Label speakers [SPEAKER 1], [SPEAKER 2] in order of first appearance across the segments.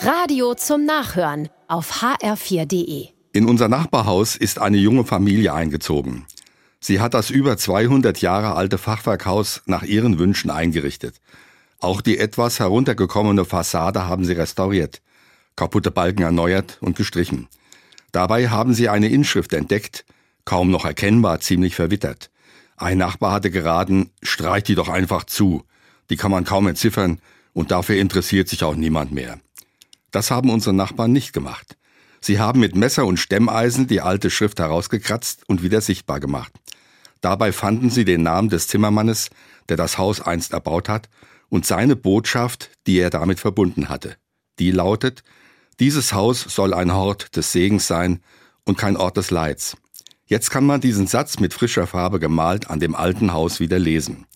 [SPEAKER 1] Radio zum Nachhören auf hr4.de.
[SPEAKER 2] In unser Nachbarhaus ist eine junge Familie eingezogen. Sie hat das über 200 Jahre alte Fachwerkhaus nach ihren Wünschen eingerichtet. Auch die etwas heruntergekommene Fassade haben sie restauriert, kaputte Balken erneuert und gestrichen. Dabei haben sie eine Inschrift entdeckt, kaum noch erkennbar, ziemlich verwittert. Ein Nachbar hatte geraten, streich die doch einfach zu. Die kann man kaum entziffern und dafür interessiert sich auch niemand mehr. Das haben unsere Nachbarn nicht gemacht. Sie haben mit Messer und Stemmeisen die alte Schrift herausgekratzt und wieder sichtbar gemacht. Dabei fanden sie den Namen des Zimmermannes, der das Haus einst erbaut hat, und seine Botschaft, die er damit verbunden hatte. Die lautet, dieses Haus soll ein Hort des Segens sein und kein Ort des Leids. Jetzt kann man diesen Satz mit frischer Farbe gemalt an dem alten Haus wieder lesen.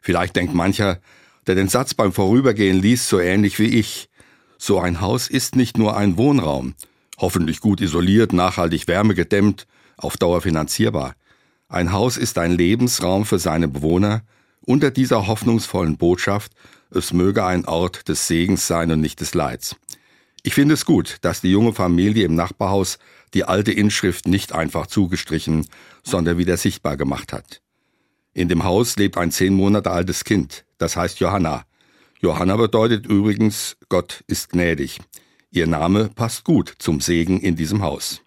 [SPEAKER 2] Vielleicht denkt mancher, der den Satz beim Vorübergehen liest, so ähnlich wie ich. So ein Haus ist nicht nur ein Wohnraum, hoffentlich gut isoliert, nachhaltig wärmegedämmt, auf Dauer finanzierbar. Ein Haus ist ein Lebensraum für seine Bewohner, unter dieser hoffnungsvollen Botschaft, es möge ein Ort des Segens sein und nicht des Leids. Ich finde es gut, dass die junge Familie im Nachbarhaus die alte Inschrift nicht einfach zugestrichen, sondern wieder sichtbar gemacht hat. In dem Haus lebt ein zehn Monate altes Kind, das heißt Johanna. Johanna bedeutet übrigens, Gott ist gnädig. Ihr Name passt gut zum Segen in diesem Haus.